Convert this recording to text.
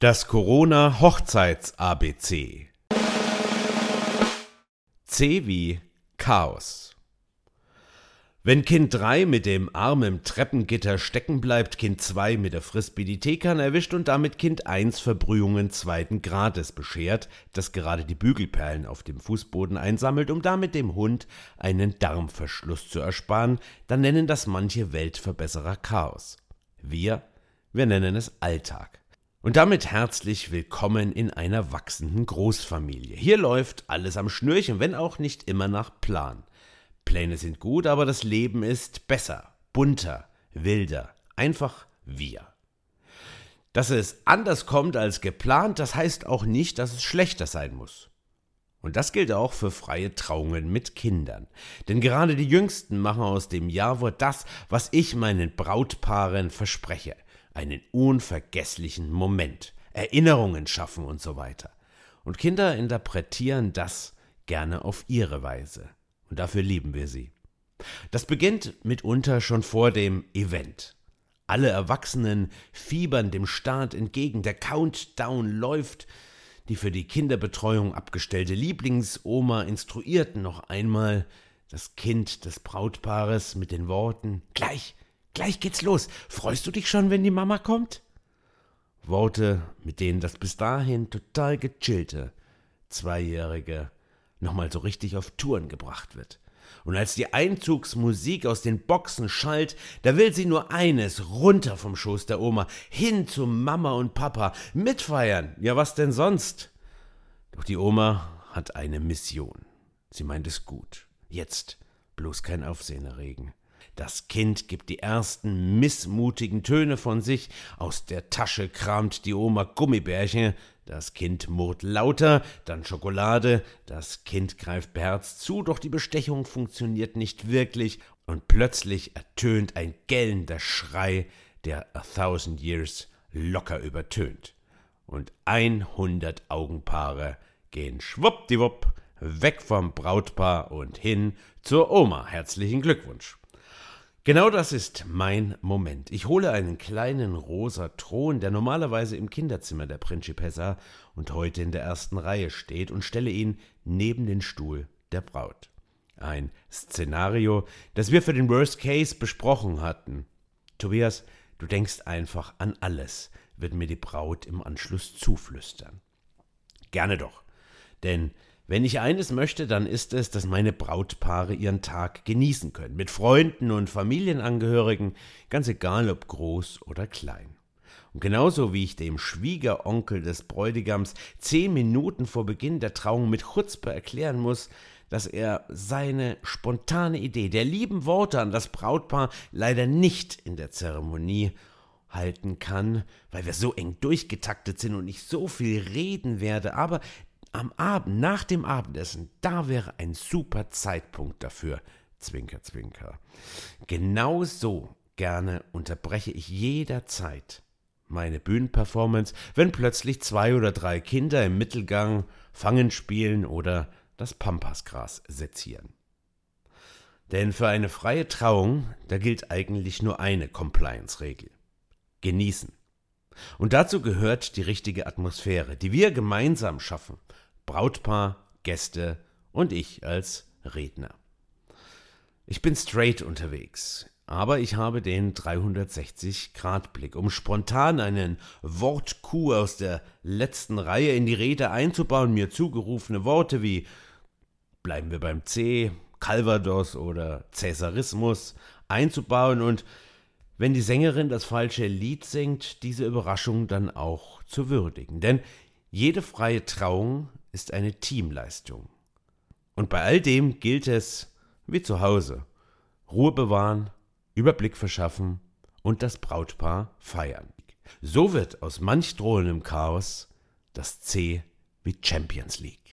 Das Corona-Hochzeits-ABC. C wie Chaos. Wenn Kind 3 mit dem Arm im Treppengitter stecken bleibt, Kind 2 mit der Frisbee die Teekanne erwischt und damit Kind 1 Verbrühungen zweiten Grades beschert, das gerade die Bügelperlen auf dem Fußboden einsammelt, um damit dem Hund einen Darmverschluss zu ersparen, dann nennen das manche Weltverbesserer Chaos. Wir, wir nennen es Alltag. Und damit herzlich willkommen in einer wachsenden Großfamilie. Hier läuft alles am Schnürchen, wenn auch nicht immer nach Plan. Pläne sind gut, aber das Leben ist besser, bunter, wilder, einfach wir. Dass es anders kommt als geplant, das heißt auch nicht, dass es schlechter sein muss. Und das gilt auch für freie Trauungen mit Kindern. Denn gerade die Jüngsten machen aus dem Jawort das, was ich meinen Brautpaaren verspreche – einen unvergesslichen Moment, Erinnerungen schaffen und so weiter. Und Kinder interpretieren das gerne auf ihre Weise. Und dafür lieben wir sie. Das beginnt mitunter schon vor dem Event. Alle Erwachsenen fiebern dem Start entgegen, der Countdown läuft, die für die Kinderbetreuung abgestellte Lieblingsoma instruiert noch einmal das Kind des Brautpaares mit den Worten Gleich, Gleich geht's los. Freust du dich schon, wenn die Mama kommt? Worte, mit denen das bis dahin total gechillte Zweijährige nochmal so richtig auf Touren gebracht wird. Und als die Einzugsmusik aus den Boxen schallt, da will sie nur eines, runter vom Schoß der Oma, hin zu Mama und Papa, mitfeiern, ja was denn sonst? Doch die Oma hat eine Mission. Sie meint es gut. Jetzt bloß kein Aufsehen erregen. Das Kind gibt die ersten missmutigen Töne von sich, aus der Tasche kramt die Oma Gummibärchen, das Kind murrt lauter, dann Schokolade, das Kind greift beherzt zu, doch die Bestechung funktioniert nicht wirklich, und plötzlich ertönt ein gellender Schrei, der A Thousand Years locker übertönt. Und einhundert Augenpaare gehen schwuppdiwupp weg vom Brautpaar und hin zur Oma. Herzlichen Glückwunsch. Genau das ist mein Moment. Ich hole einen kleinen rosa Thron, der normalerweise im Kinderzimmer der Principessa und heute in der ersten Reihe steht, und stelle ihn neben den Stuhl der Braut. Ein Szenario, das wir für den Worst Case besprochen hatten. Tobias, du denkst einfach an alles, wird mir die Braut im Anschluss zuflüstern. Gerne doch, denn wenn ich eines möchte, dann ist es, dass meine Brautpaare ihren Tag genießen können. Mit Freunden und Familienangehörigen, ganz egal ob groß oder klein. Und genauso wie ich dem Schwiegeronkel des Bräutigams zehn Minuten vor Beginn der Trauung mit Chutzpe erklären muss, dass er seine spontane Idee der lieben Worte an das Brautpaar leider nicht in der Zeremonie halten kann, weil wir so eng durchgetaktet sind und ich so viel reden werde, aber am Abend, nach dem Abendessen, da wäre ein super Zeitpunkt dafür. Zwinker, zwinker. Genau so gerne unterbreche ich jederzeit meine Bühnenperformance, wenn plötzlich zwei oder drei Kinder im Mittelgang Fangen spielen oder das Pampasgras sezieren. Denn für eine freie Trauung, da gilt eigentlich nur eine Compliance-Regel. Genießen. Und dazu gehört die richtige Atmosphäre, die wir gemeinsam schaffen. Brautpaar, Gäste und ich als Redner. Ich bin straight unterwegs, aber ich habe den 360-Grad-Blick, um spontan einen Wortkuh aus der letzten Reihe in die Rede einzubauen, mir zugerufene Worte wie bleiben wir beim C, Calvados oder Cäsarismus einzubauen und wenn die Sängerin das falsche Lied singt, diese Überraschung dann auch zu würdigen. Denn jede freie Trauung ist eine Teamleistung. Und bei all dem gilt es, wie zu Hause, Ruhe bewahren, Überblick verschaffen und das Brautpaar feiern. So wird aus manch drohendem Chaos das C wie Champions League.